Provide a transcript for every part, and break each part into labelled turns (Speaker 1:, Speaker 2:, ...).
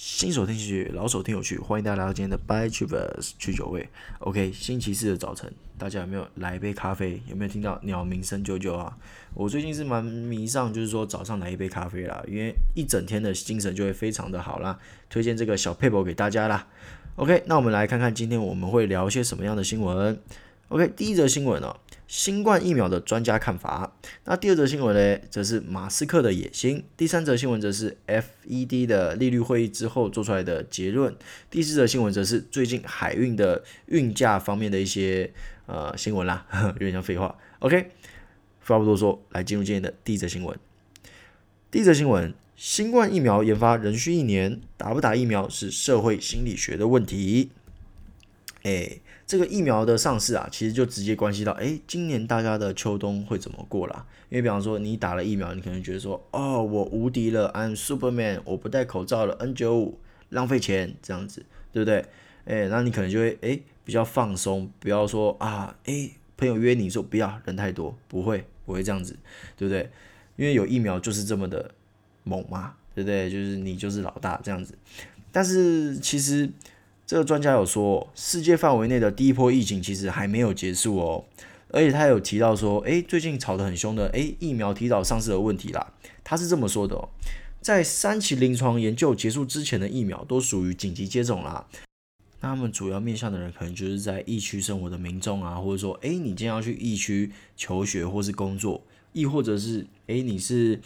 Speaker 1: 新手听喜剧，老手听有趣，欢迎大家来到今天的 By Travers 去酒味。OK，星期四的早晨，大家有没有来一杯咖啡？有没有听到鸟鸣声啾啾啊？我最近是蛮迷上，就是说早上来一杯咖啡啦，因为一整天的精神就会非常的好啦。推荐这个小撇步给大家啦。OK，那我们来看看今天我们会聊一些什么样的新闻。OK，第一则新闻哦。新冠疫苗的专家看法。那第二则新闻呢，则是马斯克的野心。第三则新闻则是 FED 的利率会议之后做出来的结论。第四则新闻则是最近海运的运价方面的一些呃新闻啦，有点像废话。OK，话不多说，来进入今天的第一则新闻。第一则新闻：新冠疫苗研发仍需一年，打不打疫苗是社会心理学的问题。哎。这个疫苗的上市啊，其实就直接关系到，哎，今年大家的秋冬会怎么过啦？因为比方说，你打了疫苗，你可能觉得说，哦，我无敌了，I'm Superman，我不戴口罩了，N95，浪费钱，这样子，对不对？哎，那你可能就会，哎，比较放松，不要说啊，哎，朋友约你说不要，人太多，不会，不会这样子，对不对？因为有疫苗就是这么的猛嘛，对不对？就是你就是老大这样子，但是其实。这个专家有说，世界范围内的第一波疫情其实还没有结束哦，而且他有提到说，诶，最近吵得很凶的，诶，疫苗提早上市的问题啦。他是这么说的哦，在三期临床研究结束之前的疫苗都属于紧急接种啦。那他们主要面向的人可能就是在疫区生活的民众啊，或者说，诶，你今天要去疫区求学或是工作，亦或者是，诶，你是。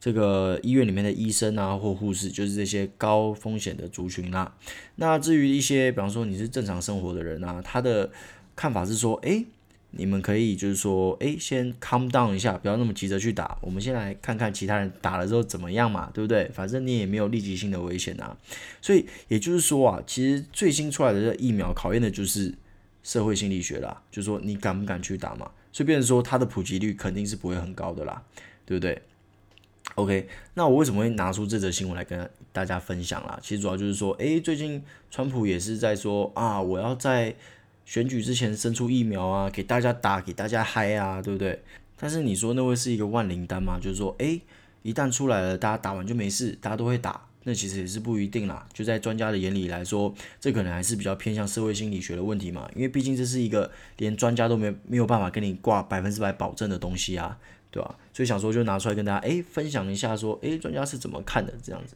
Speaker 1: 这个医院里面的医生啊，或护士，就是这些高风险的族群啦。那至于一些，比方说你是正常生活的人啊，他的看法是说，哎，你们可以就是说，哎，先 calm down 一下，不要那么急着去打。我们先来看看其他人打了之后怎么样嘛，对不对？反正你也没有立即性的危险啊。所以也就是说啊，其实最新出来的这疫苗考验的就是社会心理学啦，就是说你敢不敢去打嘛。所以变成说它的普及率肯定是不会很高的啦，对不对？OK，那我为什么会拿出这则新闻来跟大家分享啦？其实主要就是说，诶，最近川普也是在说啊，我要在选举之前生出疫苗啊，给大家打，给大家嗨啊，对不对？但是你说那会是一个万灵丹吗？就是说，诶，一旦出来了，大家打完就没事，大家都会打，那其实也是不一定啦。就在专家的眼里来说，这可能还是比较偏向社会心理学的问题嘛，因为毕竟这是一个连专家都没没有办法跟你挂百分之百保证的东西啊。对吧？所以想说就拿出来跟大家诶分享一下，说诶专家是怎么看的这样子。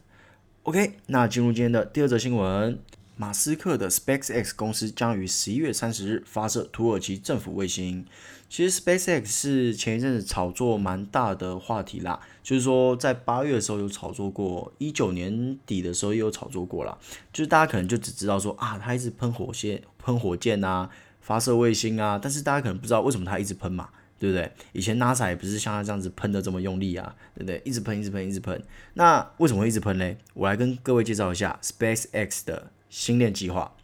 Speaker 1: OK，那进入今天的第二则新闻，马斯克的 SpaceX 公司将于十一月三十日发射土耳其政府卫星。其实 SpaceX 是前一阵子炒作蛮大的话题啦，就是说在八月的时候有炒作过，一九年底的时候也有炒作过啦。就是大家可能就只知道说啊，他一直喷火箭、喷火箭啊，发射卫星啊，但是大家可能不知道为什么他一直喷嘛。对不对？以前 NASA 也不是像他这样子喷的这么用力啊，对不对？一直喷，一直喷，一直喷。那为什么会一直喷呢？我来跟各位介绍一下 SpaceX 的星链计划。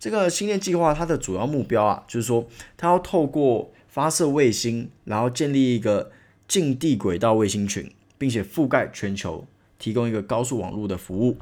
Speaker 1: 这个星链计划它的主要目标啊，就是说它要透过发射卫星，然后建立一个近地轨道卫星群，并且覆盖全球，提供一个高速网络的服务。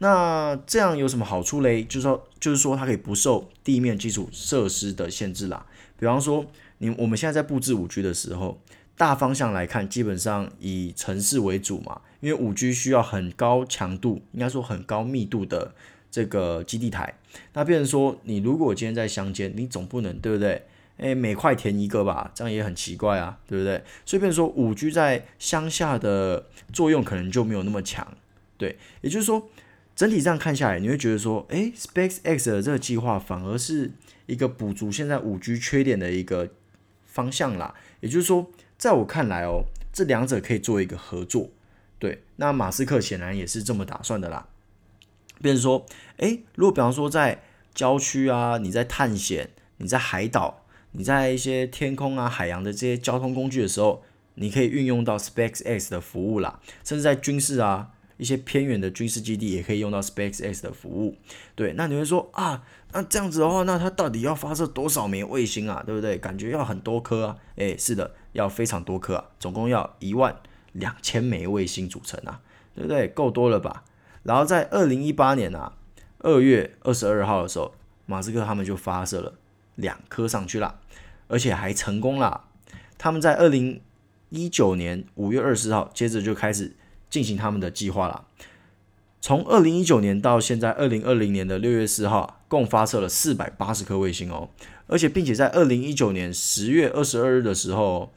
Speaker 1: 那这样有什么好处嘞？就是说，就是说它可以不受地面基础设施的限制啦。比方说。你我们现在在布置五 G 的时候，大方向来看，基本上以城市为主嘛，因为五 G 需要很高强度，应该说很高密度的这个基地台。那变成说，你如果今天在乡间，你总不能对不对？诶，每块填一个吧，这样也很奇怪啊，对不对？所以变成说，五 G 在乡下的作用可能就没有那么强。对，也就是说，整体这样看下来，你会觉得说，诶，SpaceX 的这个计划反而是一个补足现在五 G 缺点的一个。方向啦，也就是说，在我看来哦，这两者可以做一个合作。对，那马斯克显然也是这么打算的啦。便是说，诶，如果比方说在郊区啊，你在探险，你在海岛，你在一些天空啊、海洋的这些交通工具的时候，你可以运用到 SpaceX 的服务啦，甚至在军事啊。一些偏远的军事基地也可以用到 SpaceX 的服务，对，那你会说啊，那这样子的话，那它到底要发射多少枚卫星啊？对不对？感觉要很多颗啊，诶，是的，要非常多颗啊，总共要一万两千枚卫星组成啊，对不对？够多了吧？然后在二零一八年啊，二月二十二号的时候，马斯克他们就发射了两颗上去了，而且还成功了。他们在二零一九年五月二十号，接着就开始。进行他们的计划了。从二零一九年到现在二零二零年的六月四号，共发射了四百八十颗卫星哦，而且并且在二零一九年十月二十二日的时候，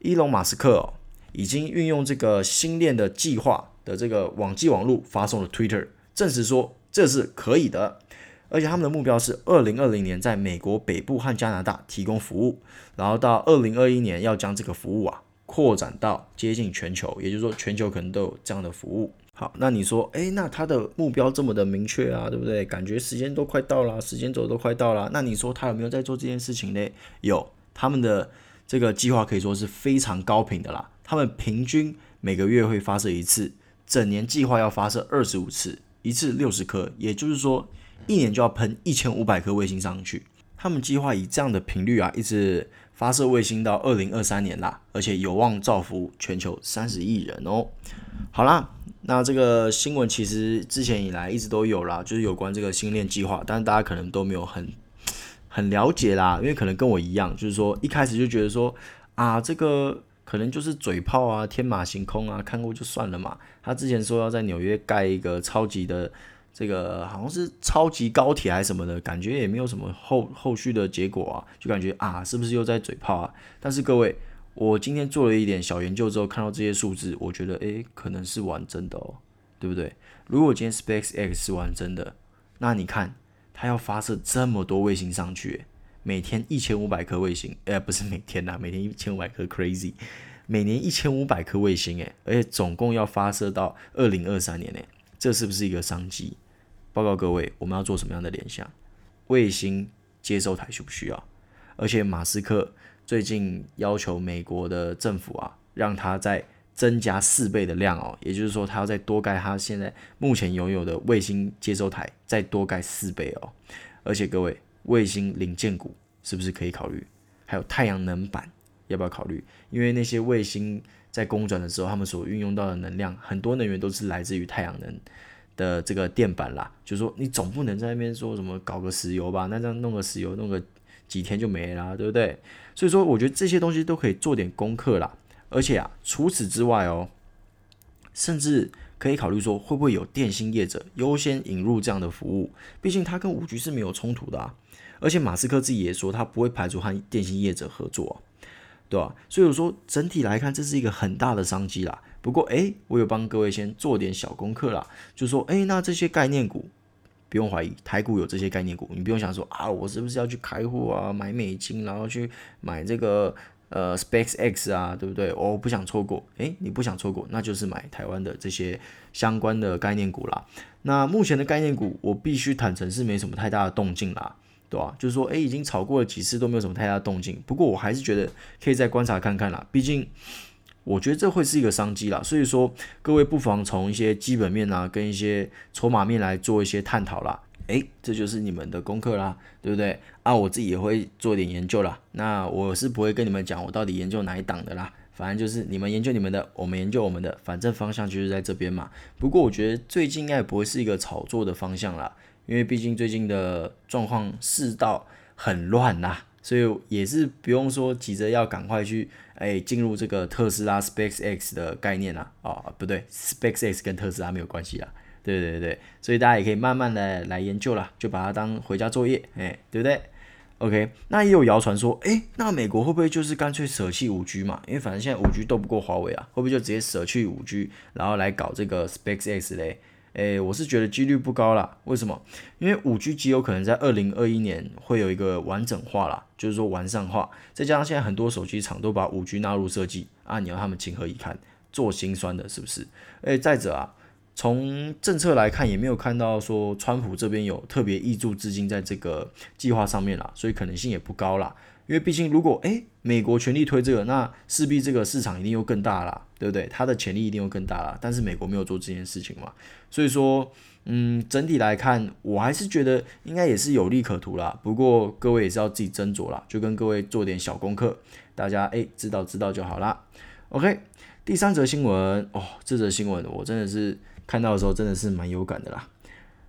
Speaker 1: 伊隆马斯克哦已经运用这个星链的计划的这个网际网路发送了 Twitter，证实说这是可以的，而且他们的目标是二零二零年在美国北部和加拿大提供服务，然后到二零二一年要将这个服务啊扩展到接近全球，也就是说全球可能都有这样的服务。好，那你说，哎，那他的目标这么的明确啊，对不对？感觉时间都快到了，时间轴都快到了。那你说他有没有在做这件事情呢？有，他们的这个计划可以说是非常高频的啦。他们平均每个月会发射一次，整年计划要发射二十五次，一次六十颗，也就是说一年就要喷一千五百颗卫星上去。他们计划以这样的频率啊，一直发射卫星到二零二三年啦，而且有望造福全球三十亿人哦。好啦。那这个新闻其实之前以来一直都有啦，就是有关这个星链计划，但是大家可能都没有很很了解啦，因为可能跟我一样，就是说一开始就觉得说啊，这个可能就是嘴炮啊，天马行空啊，看过就算了嘛。他之前说要在纽约盖一个超级的这个好像是超级高铁还是什么的，感觉也没有什么后后续的结果啊，就感觉啊，是不是又在嘴炮啊？但是各位。我今天做了一点小研究之后，看到这些数字，我觉得诶，可能是玩真的哦，对不对？如果今天 SpaceX 是玩真的，那你看它要发射这么多卫星上去，每天一千五百颗卫星，诶，不是每天呐，每天一千五百颗 crazy，每年一千五百颗卫星，诶，而且总共要发射到二零二三年，诶，这是不是一个商机？报告各位，我们要做什么样的联想？卫星接收台需不需要？而且马斯克。最近要求美国的政府啊，让他再增加四倍的量哦，也就是说，他要再多盖他现在目前拥有的卫星接收台，再多盖四倍哦。而且各位，卫星零件股是不是可以考虑？还有太阳能板要不要考虑？因为那些卫星在公转的时候，他们所运用到的能量，很多能源都是来自于太阳能的这个电板啦。就说，你总不能在那边说什么搞个石油吧？那这样弄个石油，弄个几天就没啦，对不对？所以说，我觉得这些东西都可以做点功课啦。而且啊，除此之外哦，甚至可以考虑说，会不会有电信业者优先引入这样的服务？毕竟它跟五 G 是没有冲突的啊。而且马斯克自己也说，他不会排除和电信业者合作，对吧？所以我说，整体来看，这是一个很大的商机啦。不过，诶，我有帮各位先做点小功课啦，就说，诶，那这些概念股。不用怀疑，台股有这些概念股，你不用想说啊，我是不是要去开户啊，买美金，然后去买这个呃 SpaceX 啊，对不对？我不想错过，诶，你不想错过，那就是买台湾的这些相关的概念股啦。那目前的概念股，我必须坦诚是没什么太大的动静啦，对吧？就是说，诶，已经炒过了几次都没有什么太大的动静，不过我还是觉得可以再观察看看啦，毕竟。我觉得这会是一个商机啦，所以说各位不妨从一些基本面啊，跟一些筹码面来做一些探讨啦。诶，这就是你们的功课啦，对不对？啊，我自己也会做点研究啦。那我是不会跟你们讲我到底研究哪一档的啦，反正就是你们研究你们的，我们研究我们的，反正方向就是在这边嘛。不过我觉得最近应该也不会是一个炒作的方向啦，因为毕竟最近的状况世道很乱啦。所以也是不用说急着要赶快去哎进入这个特斯拉 SpaceX 的概念啦，哦不对，SpaceX 跟特斯拉没有关系啦，对对对，所以大家也可以慢慢的来研究啦，就把它当回家作业，哎对不对？OK，那也有谣传说，哎那美国会不会就是干脆舍弃 5G 嘛？因为反正现在 5G 斗不过华为啊，会不会就直接舍去 5G，然后来搞这个 SpaceX 嘞？诶，我是觉得几率不高啦。为什么？因为五 G 极有可能在二零二一年会有一个完整化啦，就是说完善化。再加上现在很多手机厂都把五 G 纳入设计啊，你要他们情何以堪？做心酸的，是不是？诶，再者啊，从政策来看，也没有看到说川普这边有特别挹注资金在这个计划上面啦，所以可能性也不高啦。因为毕竟，如果诶美国全力推这个，那势必这个市场一定又更大啦，对不对？它的潜力一定又更大啦。但是美国没有做这件事情嘛，所以说，嗯，整体来看，我还是觉得应该也是有利可图啦。不过各位也是要自己斟酌啦，就跟各位做点小功课，大家诶知道知道就好啦。OK，第三则新闻哦，这则新闻我真的是看到的时候真的是蛮有感的啦。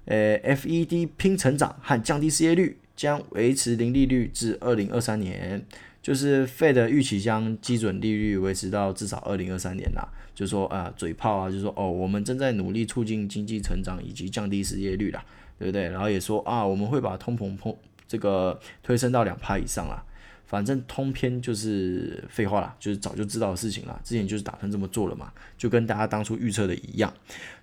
Speaker 1: 诶，FED 拼成长和降低失业率。将维持零利率至二零二三年。就是 Fed 预期将基准利率维持到至少二零二三年啦。就说啊，嘴炮啊，就说哦，我们正在努力促进经济成长以及降低失业率啦，对不对？然后也说啊，我们会把通膨膨这个推升到两趴以上啦。反正通篇就是废话啦，就是早就知道的事情啦。之前就是打算这么做了嘛，就跟大家当初预测的一样。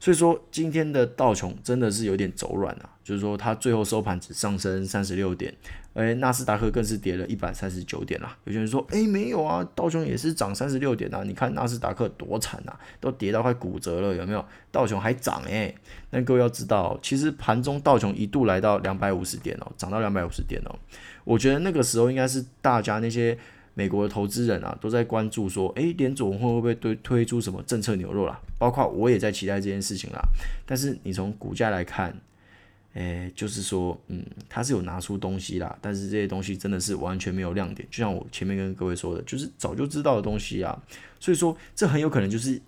Speaker 1: 所以说今天的道琼真的是有点走软了，就是说它最后收盘只上升三十六点，哎，纳斯达克更是跌了一百三十九点啦。有些人说，诶，没有啊，道琼也是涨三十六点啊，你看纳斯达克多惨啊，都跌到快骨折了，有没有？道琼还涨诶。那各位要知道，其实盘中道琼一度来到两百五十点哦，涨到两百五十点哦。我觉得那个时候应该是大家那些美国的投资人啊，都在关注说，诶，联总会会不会推推出什么政策牛肉啦？包括我也在期待这件事情啦。但是你从股价来看，诶，就是说，嗯，他是有拿出东西啦，但是这些东西真的是完全没有亮点。就像我前面跟各位说的，就是早就知道的东西啊。所以说，这很有可能就是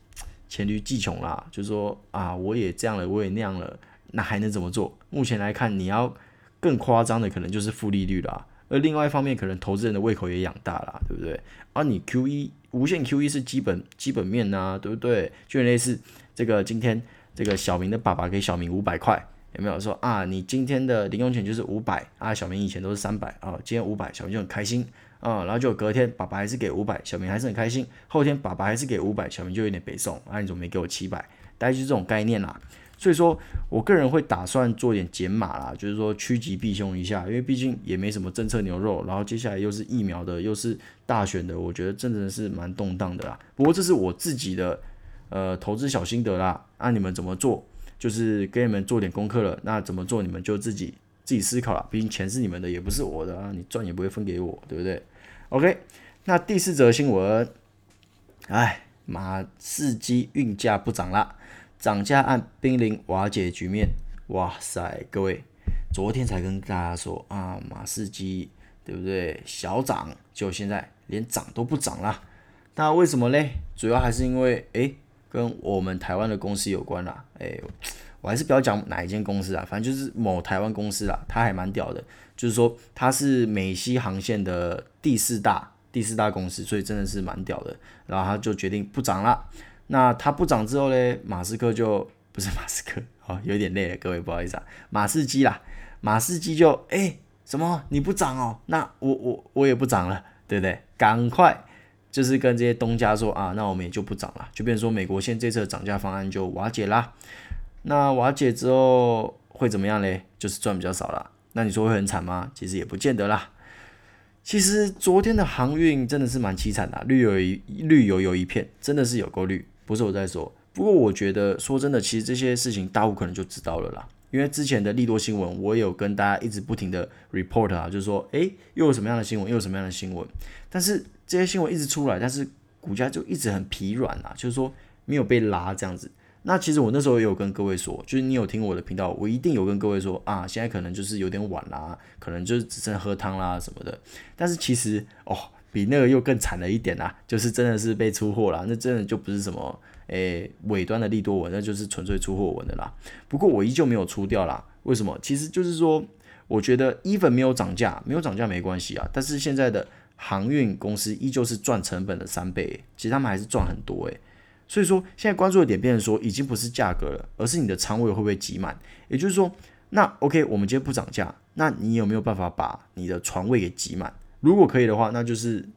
Speaker 1: 黔驴技穷啦。就是说啊，我也这样了，我也那样了，那还能怎么做？目前来看，你要。更夸张的可能就是负利率啦，而另外一方面，可能投资人的胃口也养大了，对不对？而、你 QE 无限 QE 是基本基本面呐、对不对？就类似这个今天这个小明的爸爸给小明五百块，有没有说啊？你今天的零用钱就是五百啊？小明以前都是三百啊，今天五百，小明就很开心啊。然后就隔天爸爸还是给五百，小明还是很开心。后天爸爸还是给五百，小明就有点北宋啊，你怎么没给我七百？大概就这种概念啦。所以说我个人会打算做点减码啦，就是说趋吉避凶一下，因为毕竟也没什么政策牛肉，然后接下来又是疫苗的，又是大选的，我觉得真的是蛮动荡的啦。不过这是我自己的呃投资小心得啦，那、啊、你们怎么做？就是给你们做点功课了，那怎么做你们就自己自己思考了。毕竟钱是你们的，也不是我的啊，你赚也不会分给我，对不对？OK，那第四则新闻，哎，马士基运价不涨啦。涨价案濒临瓦解局面，哇塞！各位，昨天才跟大家说啊，马士基对不对？小涨，就现在连涨都不涨了。那为什么嘞？主要还是因为诶，跟我们台湾的公司有关啦。诶，我还是不要讲哪一间公司啊，反正就是某台湾公司啦，它还蛮屌的，就是说它是美西航线的第四大第四大公司，所以真的是蛮屌的。然后他就决定不涨了。那它不涨之后呢？马斯克就不是马斯克，哦，有点累了，各位不好意思啊，马士基啦，马士基就哎、什么你不涨哦？那我我我也不涨了，对不对？赶快就是跟这些东家说啊，那我们也就不涨了，就变成说美国现在这次的涨价方案就瓦解啦。那瓦解之后会怎么样嘞？就是赚比较少了。那你说会很惨吗？其实也不见得啦。其实昨天的航运真的是蛮凄惨的，绿油一绿油油一片，真的是有够绿。不是我在说，不过我觉得说真的，其实这些事情大户可能就知道了啦。因为之前的利多新闻，我有跟大家一直不停的 report 啊，就是说，诶，又有什么样的新闻，又有什么样的新闻。但是这些新闻一直出来，但是股价就一直很疲软啊，就是说没有被拉这样子。那其实我那时候也有跟各位说，就是你有听我的频道，我一定有跟各位说啊，现在可能就是有点晚啦，可能就是只剩喝汤啦什么的。但是其实哦。比那个又更惨了一点啦，就是真的是被出货了，那真的就不是什么诶尾端的利多文，那就是纯粹出货文的啦。不过我依旧没有出掉啦，为什么？其实就是说，我觉得 even 没有涨价，没有涨价没关系啊。但是现在的航运公司依旧是赚成本的三倍，其实他们还是赚很多诶。所以说现在关注的点变成说，已经不是价格了，而是你的仓位会不会挤满。也就是说，那 OK，我们今天不涨价，那你有没有办法把你的船位给挤满？如果可以的话，那就是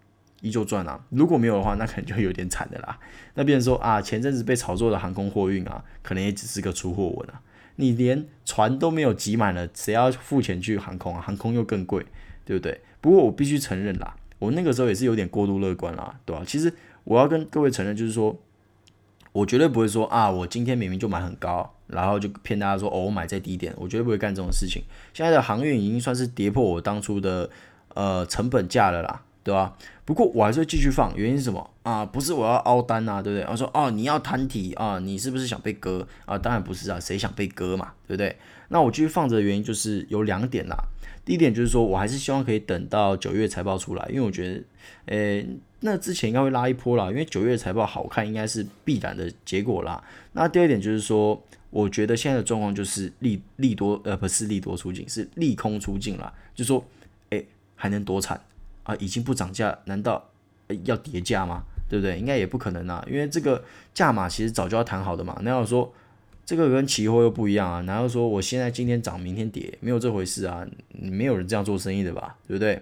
Speaker 1: 依旧赚啊；如果没有的话，那可能就有点惨的啦。那变成说啊，前阵子被炒作的航空货运啊，可能也只是个出货文啊。你连船都没有挤满了，谁要付钱去航空啊？航空又更贵，对不对？不过我必须承认啦，我那个时候也是有点过度乐观啦，对吧？其实我要跟各位承认，就是说，我绝对不会说啊，我今天明明就买很高，然后就骗大家说哦，我买在低点，我绝对不会干这种事情。现在的航运已经算是跌破我当初的。呃，成本价了啦，对吧？不过我还是会继续放，原因是什么啊？不是我要凹单啊，对不对？我说哦，你要摊提啊，你是不是想被割啊？当然不是啊，谁想被割嘛，对不对？那我继续放着的原因就是有两点啦。第一点就是说我还是希望可以等到九月财报出来，因为我觉得，诶，那之前应该会拉一波啦，因为九月财报好看应该是必然的结果啦。那第二点就是说，我觉得现在的状况就是利利多，呃，不是利多出尽，是利空出尽啦，就是说。还能多惨？啊已经不涨价，难道要跌价吗？对不对？应该也不可能啊，因为这个价码其实早就要谈好的嘛。那要说这个跟期货又不一样啊，难道说我现在今天涨，明天跌，没有这回事啊？没有人这样做生意的吧？对不对？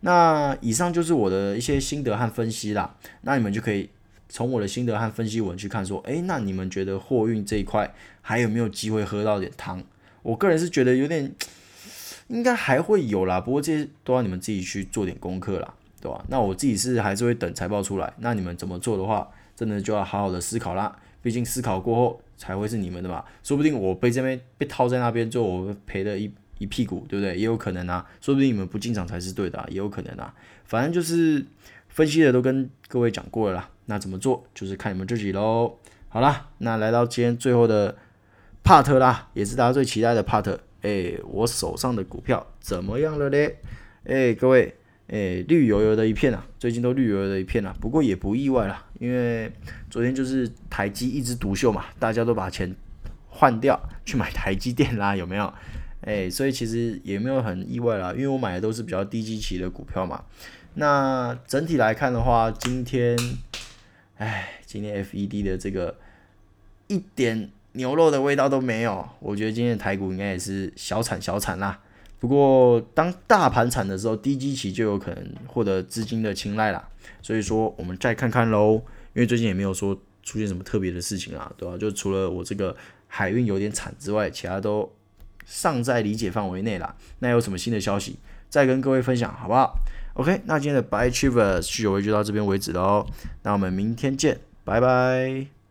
Speaker 1: 那以上就是我的一些心得和分析啦。那你们就可以从我的心得和分析文去看，说，诶，那你们觉得货运这一块还有没有机会喝到点汤？我个人是觉得有点，应该还会有啦。不过这些都要你们自己去做点功课啦。对吧？那我自己是还是会等财报出来。那你们怎么做的话，真的就要好好的思考啦。毕竟思考过后才会是你们的嘛。说不定我被这边被套在那边，之后我赔了一一屁股，对不对？也有可能啊。说不定你们不进场才是对的啊，也有可能啊。反正就是分析的都跟各位讲过了啦。那怎么做，就是看你们自己喽。好啦，那来到今天最后的 part 啦，也是大家最期待的 part。哎，我手上的股票怎么样了嘞？哎，各位。诶，绿油油的一片啊，最近都绿油油的一片啊，不过也不意外啦，因为昨天就是台积一枝独秀嘛，大家都把钱换掉 去买台积电啦，有没有？诶，所以其实也没有很意外啦，因为我买的都是比较低基期的股票嘛。那整体来看的话，今天，哎，今天 FED 的这个一点牛肉的味道都没有，我觉得今天的台股应该也是小惨小惨啦。不过，当大盘惨的时候，低基期就有可能获得资金的青睐啦。所以说，我们再看看喽。因为最近也没有说出现什么特别的事情啦，对吧？就除了我这个海运有点惨之外，其他都尚在理解范围内啦。那有什么新的消息，再跟各位分享，好不好？OK，那今天的 Buy Achievers 聚友会就到这边为止喽。那我们明天见，拜拜。